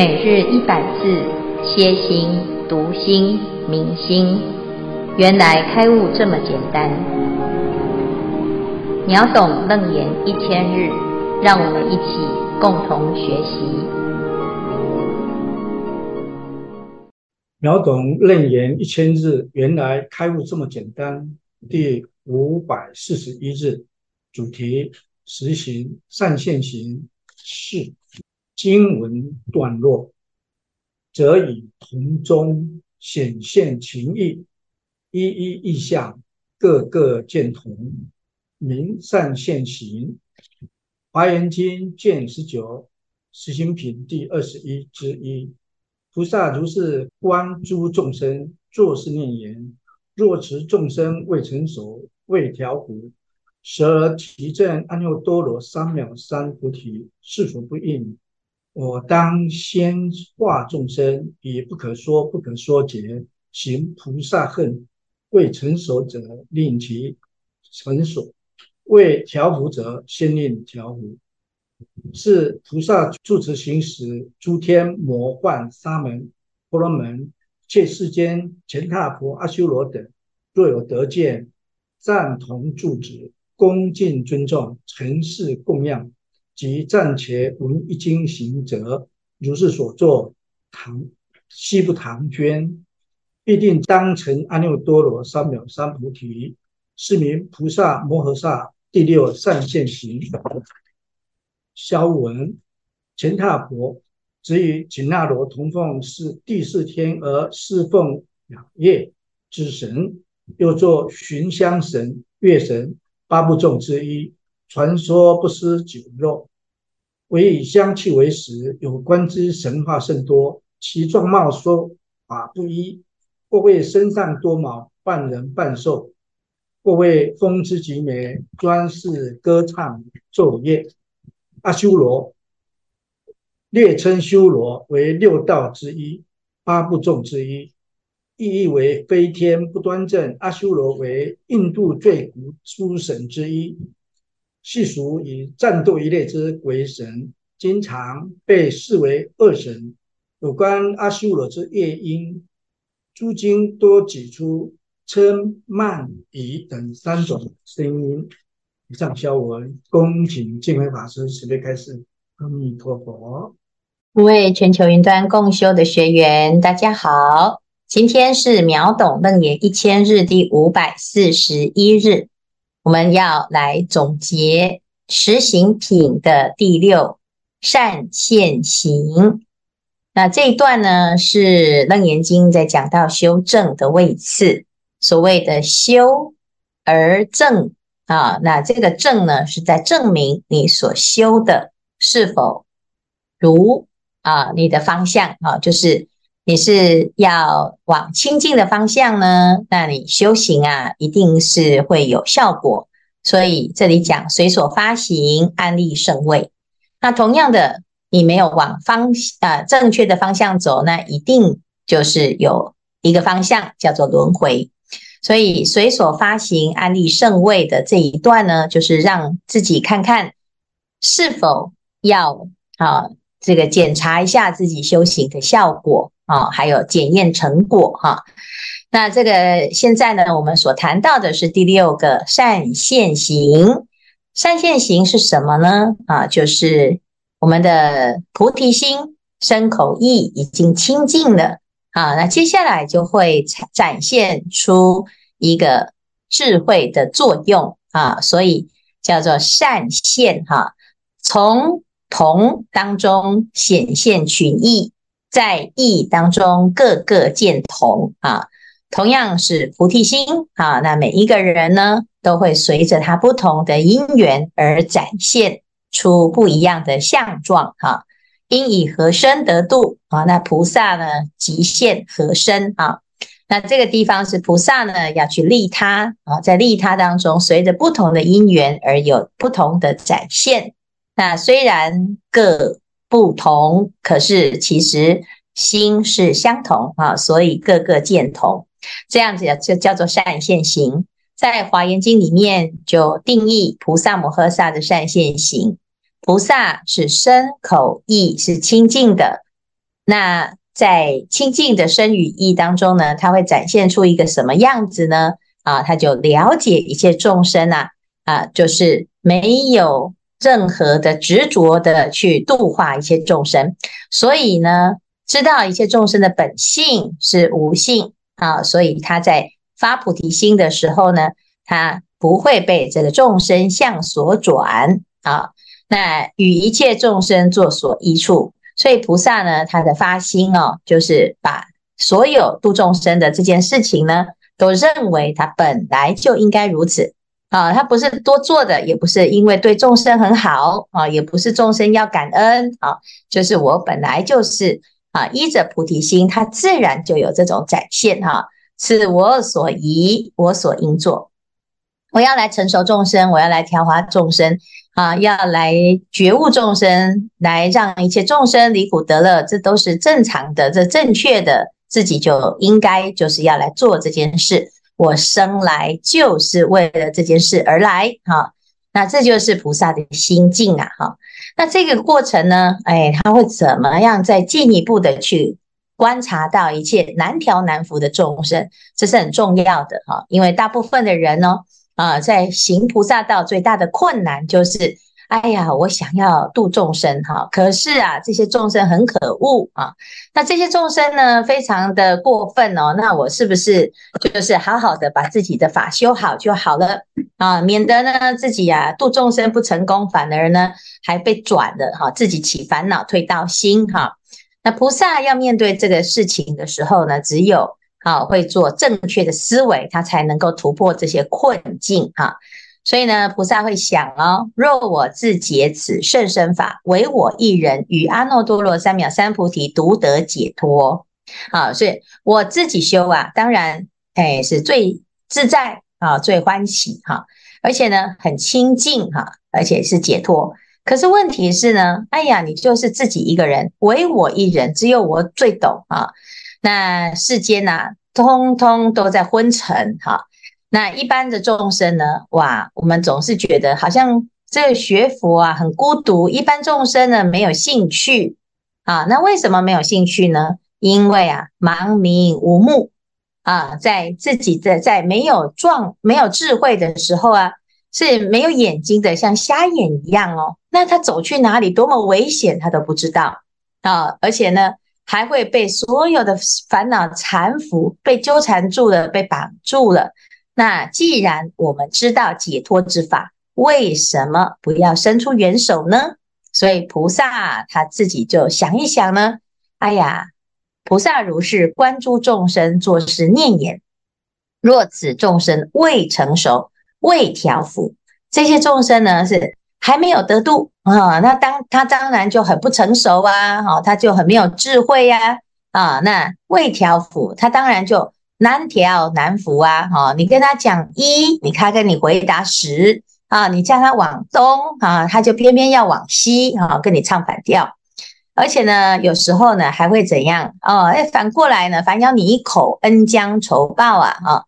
每日一百字，歇心、读心、明心，原来开悟这么简单。秒懂楞严一千日，让我们一起共同学习。秒懂楞严一千日，原来开悟这么简单。第五百四十一日，主题：实行善现行是。经文段落，则以同中显现情义，一一意象，各各见同，名善现行。华严经卷十九，实行品第二十一之一。菩萨如是观诸众生，作是念言：若此众生未成熟，未调伏，舍而提正阿耨多罗三藐三菩提，是否不应？我当先化众生，以不可说不可说劫行菩萨恨，未成熟者令其成熟；未调伏者先令调伏。是菩萨住持行时，诸天魔幻沙门婆罗门，切世间乾闥婆阿修罗等，若有得见，赞同住持，恭敬尊重，承事供养。即暂且闻一经行者，如是所作，唐悉不唐捐，必定当成阿耨多罗三藐三菩提，是名菩萨摩诃萨第六善现行。消文：乾闥婆只与紧那罗同奉是第四天而侍奉两业之神，又作寻香神、月神八部众之一。传说不施酒肉。唯以香气为食，有关之神话甚多，其状貌说法不一。或谓身上多毛，半人半兽；或谓风姿极美，专事歌唱奏乐。阿修罗，略称修罗为六道之一，八部众之一，意译为飞天不端正。阿修罗为印度最古诸神之一。世俗以战斗一类之鬼神，经常被视为恶神。有关阿修罗之业因，诸经多指出嗔、慢、疑等三种声音。以上消文，恭请净慧法师慈悲开示。阿弥陀佛。各位全球云端共修的学员，大家好，今天是秒懂楞严一千日第五百四十一日。我们要来总结实行品的第六善现行。那这一段呢，是楞严经在讲到修正的位次，所谓的修而正啊。那这个正呢，是在证明你所修的是否如啊你的方向啊，就是。你是要往清净的方向呢？那你修行啊，一定是会有效果。所以这里讲随所发行，安立胜位。那同样的，你没有往方啊正确的方向走，那一定就是有一个方向叫做轮回。所以随所发行，安立胜位的这一段呢，就是让自己看看是否要啊这个检查一下自己修行的效果。啊、还有检验成果哈、那这个现在呢，我们所谈到的是第六个善现行。善现行是什么呢？啊，就是我们的菩提心身口意已经清净了啊。那接下来就会展现出一个智慧的作用啊，所以叫做善现哈、啊，从同当中显现群义。在义当中，各个见同啊，同样是菩提心啊。那每一个人呢，都会随着他不同的因缘而展现出不一样的相状哈。应以何身得度啊？那菩萨呢，即现何身啊？那这个地方是菩萨呢，要去利他啊，在利他当中，随着不同的因缘而有不同的展现。那虽然各。不同，可是其实心是相同啊，所以各个见同，这样子就叫做善现行。在华严经里面就定义菩萨摩诃萨的善现行，菩萨是身口意是清净的，那在清净的身语意当中呢，他会展现出一个什么样子呢？啊，他就了解一切众生啊，啊，就是没有任何的执着的去度化一切众生，所以呢，知道一切众生的本性是无性啊，所以他在发菩提心的时候呢，他不会被这个众生相所转啊，那与一切众生作所依处，所以菩萨呢，他的发心哦，就是把所有度众生的这件事情呢。都认为他本来就应该如此啊，他不是多做的，也不是因为对众生很好啊，也不是众生要感恩啊，就是我本来就是啊，依着菩提心，他自然就有这种展现哈，是我所宜，我所应做，我要来成熟众生，我要来调化众生啊，要来觉悟众生，来让一切众生离苦得乐，这都是正常的，这正确的。自己就应该就是要来做这件事，我生来就是为了这件事而来，哈，那这就是菩萨的心境啊，哈，那这个过程呢，哎，他会怎么样再进一步的去观察到一切难调难伏的众生，这是很重要的哈，因为大部分的人呢，啊，在行菩萨道最大的困难就是。哎呀，我想要度众生哈，可是啊，这些众生很可恶啊。那这些众生呢，非常的过分哦。那我是不是就是好好的把自己的法修好就好了啊？免得呢自己呀度众生不成功，反而呢还被转了哈，自己起烦恼退到心哈。那菩萨要面对这个事情的时候呢，只有啊会做正确的思维，他才能够突破这些困境哈。所以呢，菩萨会想哦，若我自解此甚深法，唯我一人与阿耨多罗三藐三菩提独得解脱。啊，所以我自己修啊，当然，哎，是最自在啊，最欢喜哈，而且呢，很清净哈，而且是解脱。可是问题是呢，哎呀，你就是自己一个人，唯我一人，只有我最懂啊。那世间呐，通通都在昏沉哈。那一般的众生呢？哇，我们总是觉得好像这个学佛啊很孤独。一般众生呢没有兴趣啊，那为什么没有兴趣呢？因为啊盲瞑无目啊，在自己的在没有壮没有智慧的时候啊是没有眼睛的，像瞎眼一样哦。那他走去哪里多么危险，他都不知道啊，而且呢还会被所有的烦恼缠缚，被纠缠住了，被绑住了。那既然我们知道解脱之法，为什么不要伸出援手呢？所以菩萨他自己就想一想呢。哎呀，菩萨如是观诸众生，作是念言：若此众生未成熟、未调伏，这些众生呢是还没有得度啊。那当他当然就很不成熟啊，好，他就很没有智慧呀啊，啊。那未调伏，他当然就。难调难伏啊！哈，你跟他讲一，你看跟你回答十啊，你叫他往东啊，他就偏偏要往西啊，跟你唱反调。而且呢，有时候呢还会怎样哦？哎，反过来呢，反咬你一口，恩将仇报啊！哈，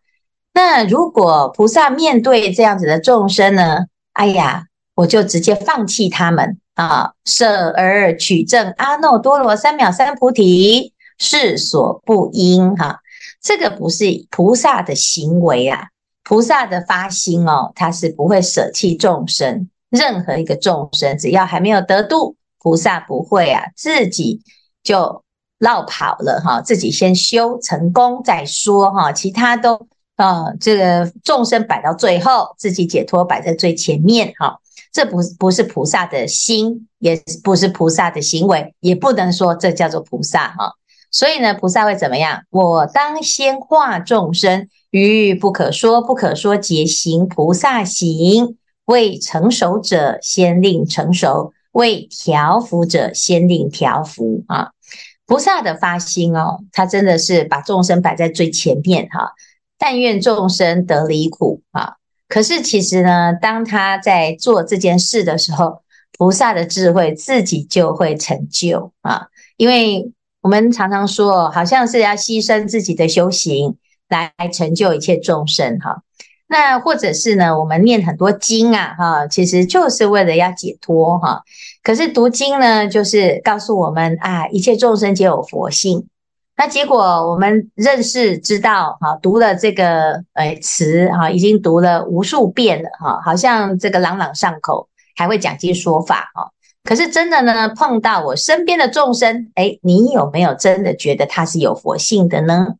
那如果菩萨面对这样子的众生呢，哎呀，我就直接放弃他们啊，舍而取正阿耨多罗三藐三菩提，是所不应哈。这个不是菩萨的行为啊，菩萨的发心哦，他是不会舍弃众生，任何一个众生，只要还没有得度，菩萨不会啊，自己就落跑了哈，自己先修成功再说哈，其他都啊，这个众生摆到最后，自己解脱摆在最前面哈，这不不是菩萨的心，也不是菩萨的行为，也不能说这叫做菩萨哈。所以呢，菩萨会怎么样？我当先化众生于不可说不可说劫行菩萨行，未成熟者先令成熟，未调伏者先令调伏啊！菩萨的发心哦，他真的是把众生摆在最前面哈、但愿众生得离苦啊！可是其实呢，当他在做这件事的时候，菩萨的智慧自己就会成就啊，因为。我们常常说，好像是要牺牲自己的修行来成就一切众生哈。那或者是呢，我们念很多经啊，哈，其实就是为了要解脱哈。可是读经呢，就是告诉我们啊，一切众生皆有佛性。那结果我们认识知道哈，读了这个呃词哈，已经读了无数遍了哈，好像这个朗朗上口，还会讲经说法哈。可是真的呢，碰到我身边的众生，诶，你有没有真的觉得他是有佛性的呢？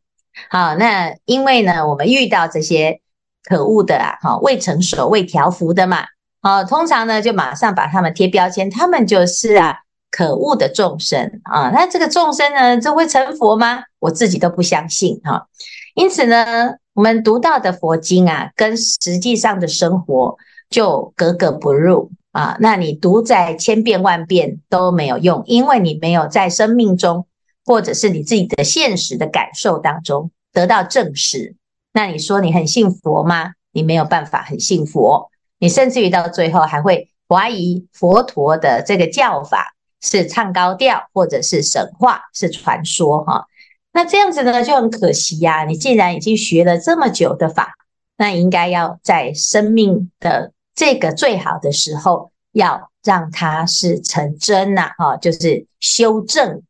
好，那因为呢，我们遇到这些可恶的啊，哈，未成熟、未调伏的嘛，好，通常呢就马上把他们贴标签，他们就是啊可恶的众生啊。那这个众生呢，就会成佛吗？我自己都不相信哈。因此呢，我们读到的佛经啊，跟实际上的生活就格格不入。啊，那你读在千遍万遍都没有用，因为你没有在生命中，或者是你自己的现实的感受当中得到证实。那你说你很信佛吗？你没有办法很信佛，你甚至于到最后还会怀疑佛陀的这个教法是唱高调，或者是神话，是传说哈。那这样子呢就很可惜呀。你既然已经学了这么久的法，那应该要在生命的。这个最好的时候，要让它是成真呐，哈，就是修正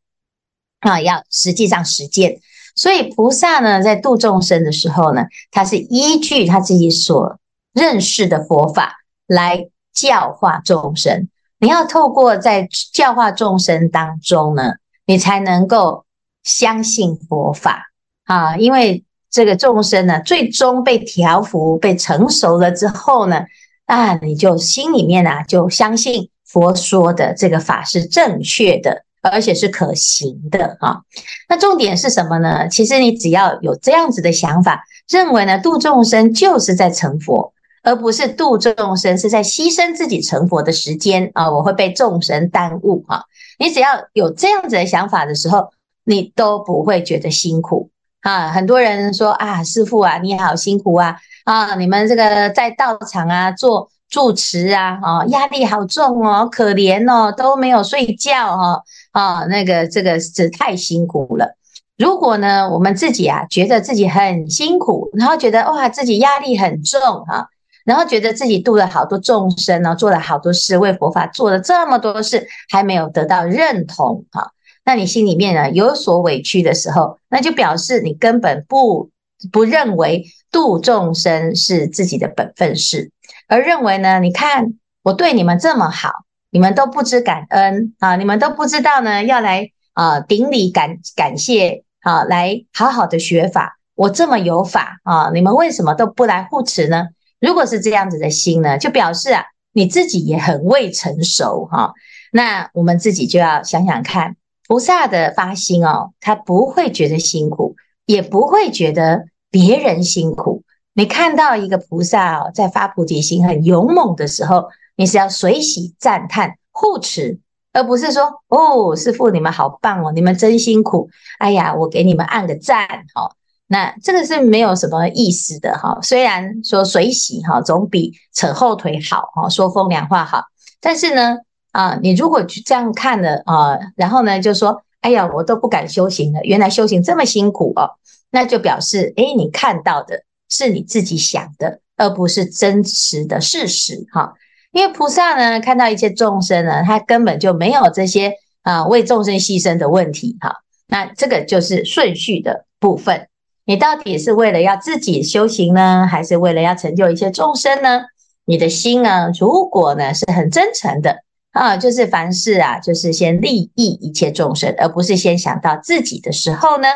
啊，要实际上实践。所以菩萨呢，在度众生的时候呢，他是依据他自己所认识的佛法来教化众生。你要透过在教化众生当中呢，你才能够相信佛法啊，因为这个众生呢，最终被调伏、被成熟了之后呢。啊，你就心里面啊，就相信佛说的这个法是正确的，而且是可行的啊。那重点是什么呢？其实你只要有这样子的想法，认为呢，度众生就是在成佛，而不是度众生是在牺牲自己成佛的时间啊。我会被众生耽误啊。你只要有这样子的想法的时候，你都不会觉得辛苦啊。很多人说啊，师父啊，你好辛苦啊。啊，你们这个在道场啊做住持啊，哦，压力好重哦，可怜哦，都没有睡觉哈，啊，那个这个是太辛苦了。如果呢，我们自己啊觉得自己很辛苦，然后觉得哇自己压力很重哈，然后觉得自己度了好多众生呢，做了好多事，为佛法做了这么多事，还没有得到认同哈，那你心里面呢有所委屈的时候，那就表示你根本不不认为。度众生是自己的本分事，而认为呢，你看我对你们这么好，你们都不知感恩啊，你们都不知道呢，要来啊顶礼感感谢啊，来好好的学法。我这么有法啊，你们为什么都不来护持呢？如果是这样子的心呢，就表示啊，你自己也很未成熟哈、那我们自己就要想想看，菩萨的发心哦，他不会觉得辛苦，也不会觉得。别人辛苦，你看到一个菩萨哦，在发菩提心很勇猛的时候，你是要随喜赞叹护持，而不是说哦，师父你们好棒哦，你们真辛苦，哎呀，我给你们按个赞哈。那这个是没有什么意思的哈。虽然说随喜哈，总比扯后腿好哈，说风凉话好。但是呢，啊，你如果去这样看了啊，然后呢，就说，哎呀，我都不敢修行了，原来修行这么辛苦哦。那就表示，哎，你看到的是你自己想的，而不是真实的事实，哈。因为菩萨呢，看到一切众生呢，他根本就没有这些啊为众生牺牲的问题，哈。那这个就是顺序的部分。你到底是为了要自己修行呢，还是为了要成就一些众生呢？你的心呢，如果呢是很真诚的啊，就是凡事啊，就是先利益一切众生，而不是先想到自己的时候呢，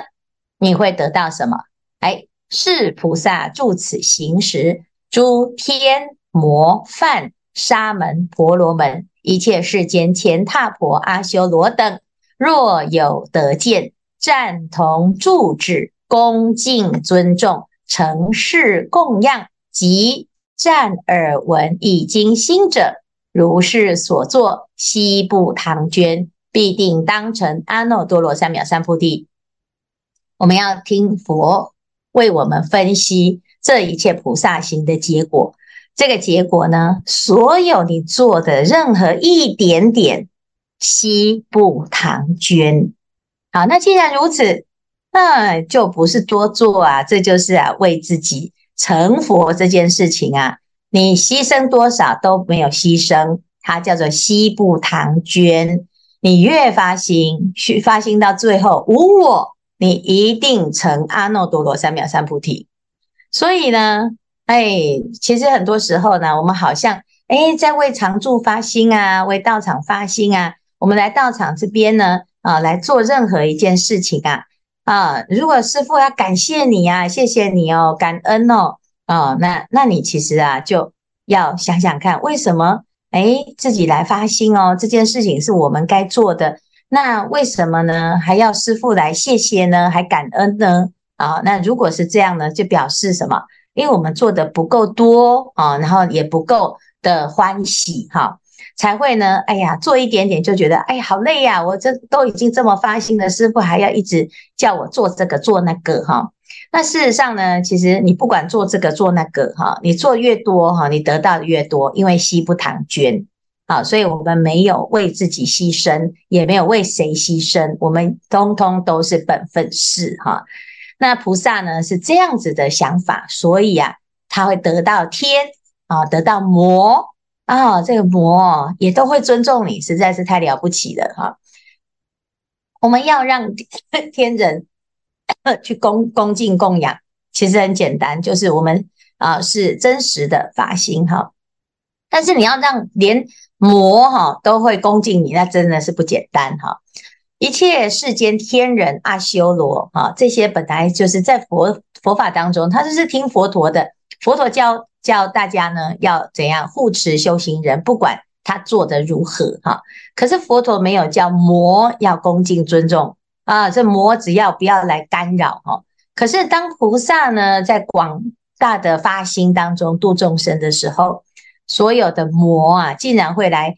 你会得到什么？哎，是菩萨住此行时，诸天魔梵沙门婆罗门，一切世间乾闥婆阿修罗等，若有得见，赞同住止，恭敬尊重，承事供养，及赞耳闻已经心者，如是所作，悉不唐捐，必定当成阿耨多罗三藐三菩提。我们要听佛为我们分析这一切菩萨行的结果。这个结果呢，所有你做的任何一点点，悉不唐捐。好，那既然如此，那就不是多做啊，这就是啊为自己成佛这件事情啊，你牺牲多少都没有牺牲，它叫做西部唐捐。你越发心，去发心到最后无我，你一定成阿耨多罗三藐三菩提。所以呢，哎，其实很多时候呢，我们好像哎在为常住发心啊，为道场发心啊。我们来道场这边呢，啊，来做任何一件事情啊，啊，如果师父要感谢你啊，谢谢你哦，感恩哦，哦，那那你其实啊，就要想想看，为什么哎自己来发心哦，这件事情是我们该做的，那为什么呢？还要师父来谢谢呢？还感恩呢？啊，那如果是这样呢，就表示什么？因为我们做的不够多啊，然后也不够的欢喜哈。才会呢，哎呀，做一点点就觉得，哎呀，好累呀！我这都已经这么发心了，师父还要一直叫我做这个做那个哈。那事实上呢，其实你不管做这个做那个哈，你做越多哈，你得到的越多，因为惜不唐捐啊，所以我们没有为自己牺牲，也没有为谁牺牲，我们通通都是本分事哈。那菩萨呢是这样子的想法，所以啊，他会得到天啊，得到魔。啊，这个魔也都会尊重你，实在是太了不起了哈！我们要让 天人去恭恭敬供养，其实很简单，就是我们啊是真实的发心哈。但是你要让连魔哈都会恭敬你，那真的是不简单哈！一切世间天人阿修罗哈，这些本来就是在佛佛法当中，他就是听佛陀的，佛陀教。教大家呢要怎样护持修行人，不管他做得如何哈。可是佛陀没有叫魔要恭敬尊重啊，这魔只要不要来干扰哈。可是当菩萨呢在广大的发心当中度众生的时候，所有的魔啊竟然会来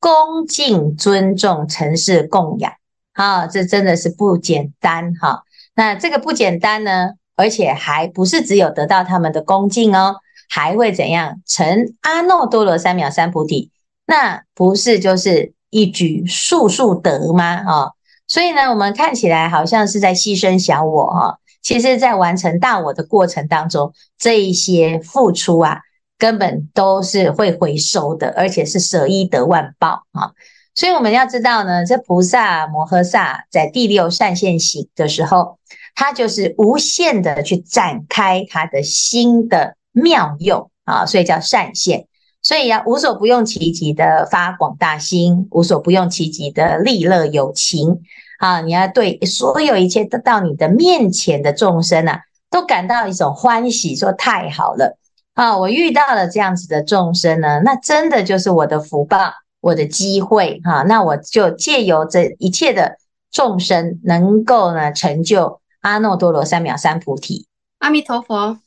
恭敬尊重、承事供养啊，这真的是不简单哈。那这个不简单呢，而且还不是只有得到他们的恭敬哦。还会怎样成阿耨多罗三藐三菩提？那不是就是一举数数得吗？啊，所以呢，我们看起来好像是在牺牲小我哈，其实在完成大我的过程当中，这一些付出啊，根本都是会回收的，而且是舍一得万报啊。所以我们要知道呢，这菩萨摩诃萨在第六善现行的时候，他就是无限的去展开他的心的。妙用啊，所以叫善现，所以要无所不用其极的发广大心，无所不用其极的利乐有情啊！你要对所有一切得到你的面前的众生啊，都感到一种欢喜，说太好了啊！我遇到了这样子的众生呢，那真的就是我的福报，我的机会哈！那我就借由这一切的众生，能够呢成就阿耨多罗三藐三菩提。阿弥陀佛。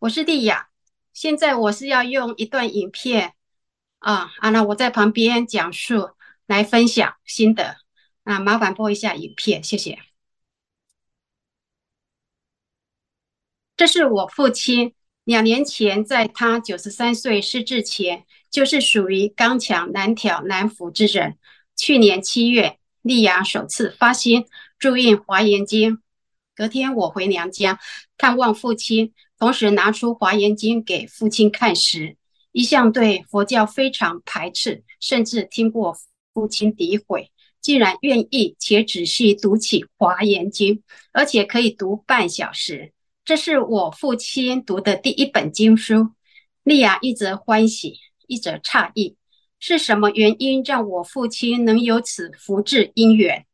我是莉亚，现在我是要用一段影片啊啊，那我在旁边讲述来分享心得啊，麻烦播一下影片，谢谢。这是我父亲两年前，在他九十三岁失智前，就是属于刚强难调难服之人。去年七月，莉亚首次发心注印《华严经》，隔天我回娘家看望父亲。同时拿出《华严经》给父亲看时，一向对佛教非常排斥，甚至听过父亲诋毁，竟然愿意且仔细读起《华严经》，而且可以读半小时。这是我父亲读的第一本经书。莉亚一则欢喜，一则诧异，是什么原因让我父亲能有此福智因缘？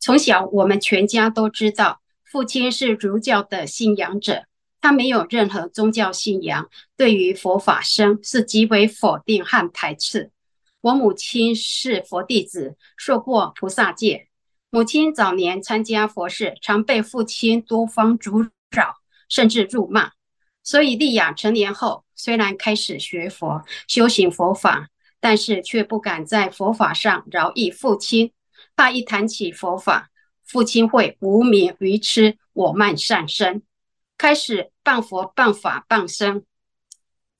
从小我们全家都知道，父亲是儒教的信仰者。他没有任何宗教信仰，对于佛法僧是极为否定和排斥。我母亲是佛弟子，受过菩萨戒。母亲早年参加佛事，常被父亲多方阻扰，甚至辱骂。所以莉亚成年后，虽然开始学佛、修行佛法，但是却不敢在佛法上饶益父亲，怕一谈起佛法，父亲会无名愚痴，我慢上身。开始谤佛、谤法、谤僧。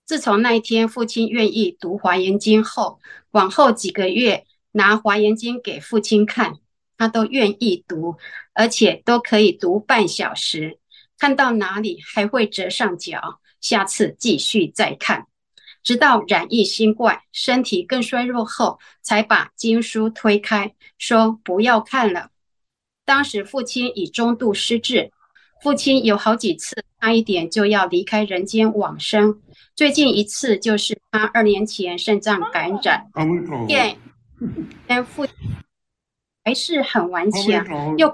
自从那一天，父亲愿意读《华严经》后，往后几个月拿《华严经》给父亲看，他都愿意读，而且都可以读半小时。看到哪里还会折上脚，下次继续再看。直到染疫新冠，身体更衰弱后，才把经书推开，说不要看了。当时父亲已中度失智，父亲有好几次差一点就要离开人间往生。最近一次就是他二年前肾脏感染，现现父亲还是很顽强，又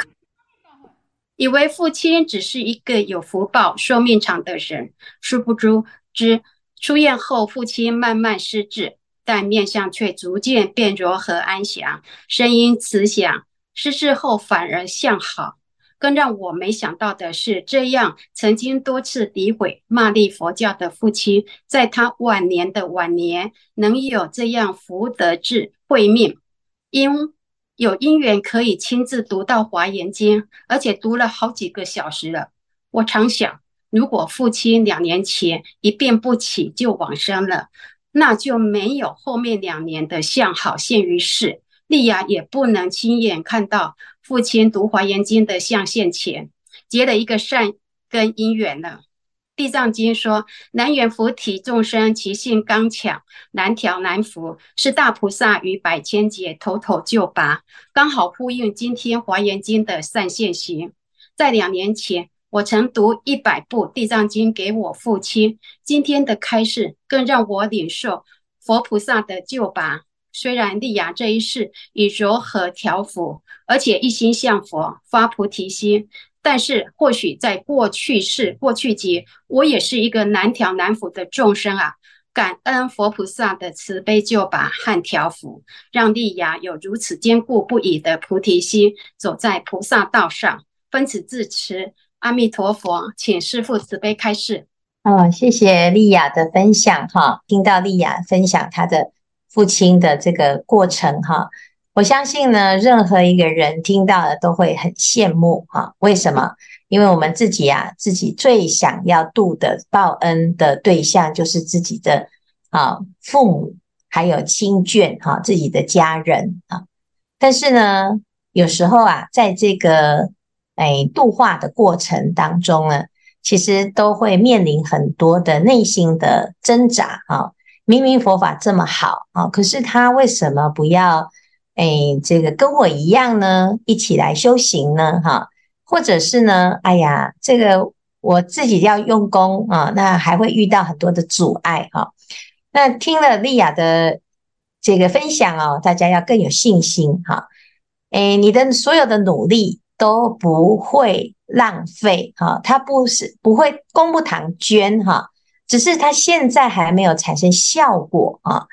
以为父亲只是一个有福报、寿命长的人，殊不知。出院后，父亲慢慢失智，但面相却逐渐变柔和安详，声音慈祥。失智后反而向好。更让我没想到的是，这样曾经多次诋毁骂立佛教的父亲，在他晚年的晚年，能有这样福德智慧命，因有因缘可以亲自读到《华严经》，而且读了好几个小时了。我常想。如果父亲两年前一病不起就往生了，那就没有后面两年的相好现于世，丽雅也不能亲眼看到父亲读华严经的象限前，结了一个善根因缘了。地藏经说：“南缘菩提众生，其性刚强，难调难伏，是大菩萨于百千劫头头救拔。”刚好呼应今天华严经的善现行，在两年前。我曾读一百部《地藏经》给我父亲，今天的开示更让我领受佛菩萨的救拔。虽然丽雅这一世以柔和调伏，而且一心向佛发菩提心，但是或许在过去世、过去劫，我也是一个难调难伏的众生啊！感恩佛菩萨的慈悲救拔和调伏，让丽雅有如此坚固不移的菩提心，走在菩萨道上。分此致辞。阿弥陀佛，请师父慈悲开示。哦，谢谢丽雅的分享哈，听到丽雅分享她的父亲的这个过程哈，我相信呢，任何一个人听到了都会很羡慕哈。为什么？因为我们自己啊，自己最想要度的报恩的对象就是自己的啊父母，还有亲眷哈，自己的家人啊。但是呢，有时候啊，在这个哎，度化的过程当中呢，其实都会面临很多的内心的挣扎啊。明明佛法这么好啊，可是他为什么不要哎，这个跟我一样呢？一起来修行呢？哈，或者是呢？哎呀，这个我自己要用功啊，那还会遇到很多的阻碍哈。那听了丽雅的这个分享哦，大家要更有信心哈。哎，你的所有的努力。都不会浪费哈，它不是不会功不唐捐哈，只是它现在还没有产生效果啊。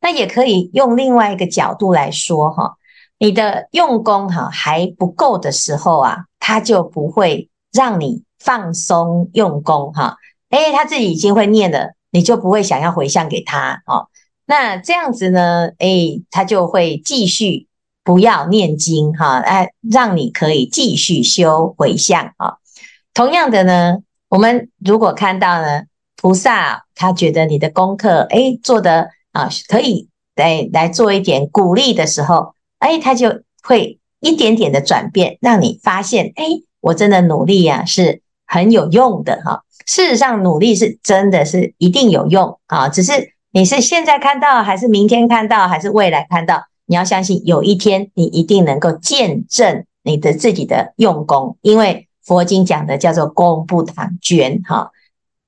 那也可以用另外一个角度来说哈，你的用功哈还不够的时候啊，它就不会让你放松用功哈。诶，他自己已经会念了，你就不会想要回向给他哦。那这样子呢，诶，他就会继续。不要念经哈，哎，让你可以继续修回向啊。同样的呢，我们如果看到呢，菩萨他觉得你的功课哎做得啊可以来来做一点鼓励的时候，哎，他就会一点点的转变，让你发现哎，我真的努力啊是很有用的哈。事实上，努力是真的是一定有用啊，只是你是现在看到，还是明天看到，还是未来看到？你要相信，有一天你一定能够见证你的自己的用功，因为佛经讲的叫做功不唐捐哈。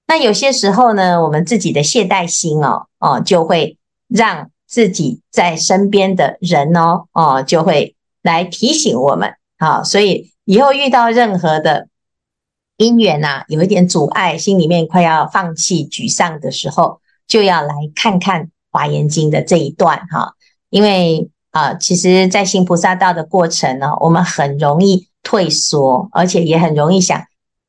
那有些时候呢，我们自己的懈怠心哦哦，就会让自己在身边的人哦哦，就会来提醒我们好，所以以后遇到任何的因缘呐，有一点阻碍，心里面快要放弃、沮丧的时候，就要来看看《华严经》的这一段哈。因为啊，其实，在行菩萨道的过程呢，我们很容易退缩，而且也很容易想，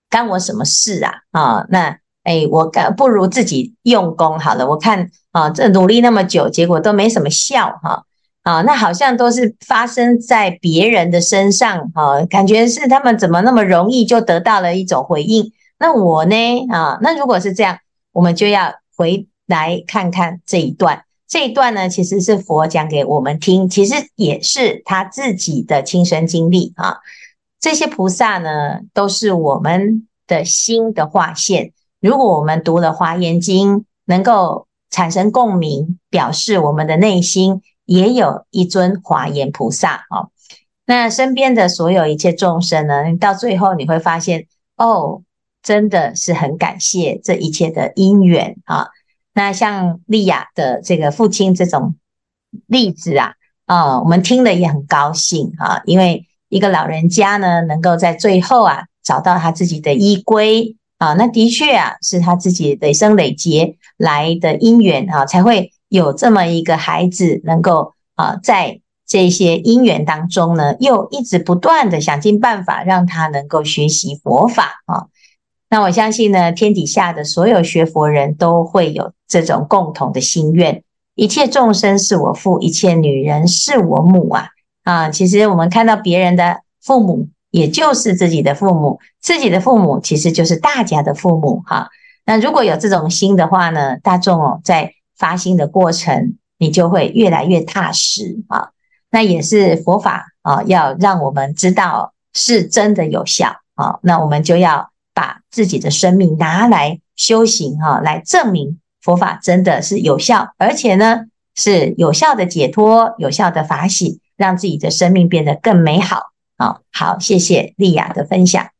干我什么事啊？啊，那哎，我干不如自己用功好了。我看啊，这努力那么久，结果都没什么效哈。啊，那好像都是发生在别人的身上啊，感觉是他们怎么那么容易就得到了一种回应？那我呢？啊，那如果是这样，我们就要回来看看这一段。这一段呢，其实是佛讲给我们听，其实也是他自己的亲身经历啊。这些菩萨呢，都是我们的心的化现，如果我们读了《华严经》，能够产生共鸣，表示我们的内心也有一尊华严菩萨啊。那身边的所有一切众生呢，到最后你会发现，哦，真的是很感谢这一切的因缘啊。那像丽亚的这个父亲这种例子啊，啊，我们听了也很高兴啊，因为一个老人家呢，能够在最后啊找到他自己的依归啊，那的确啊是他自己累生累劫来的因缘啊，才会有这么一个孩子能够啊在。这些因缘当中呢，又一直不断的想尽办法让他能够学习佛法啊。那我相信呢，天底下的所有学佛人都会有这种共同的心愿：一切众生是我父，一切女人是我母啊啊！其实我们看到别人的父母，也就是自己的父母；自己的父母，其实就是大家的父母哈。那如果有这种心的话呢，大众哦，在发心的过程，你就会越来越踏实啊。那也是佛法啊，要让我们知道是真的有效啊。那我们就要把自己的生命拿来修行哈，来证明佛法真的是有效，而且呢是有效的解脱、有效的法喜，让自己的生命变得更美好。好，好，谢谢丽雅的分享。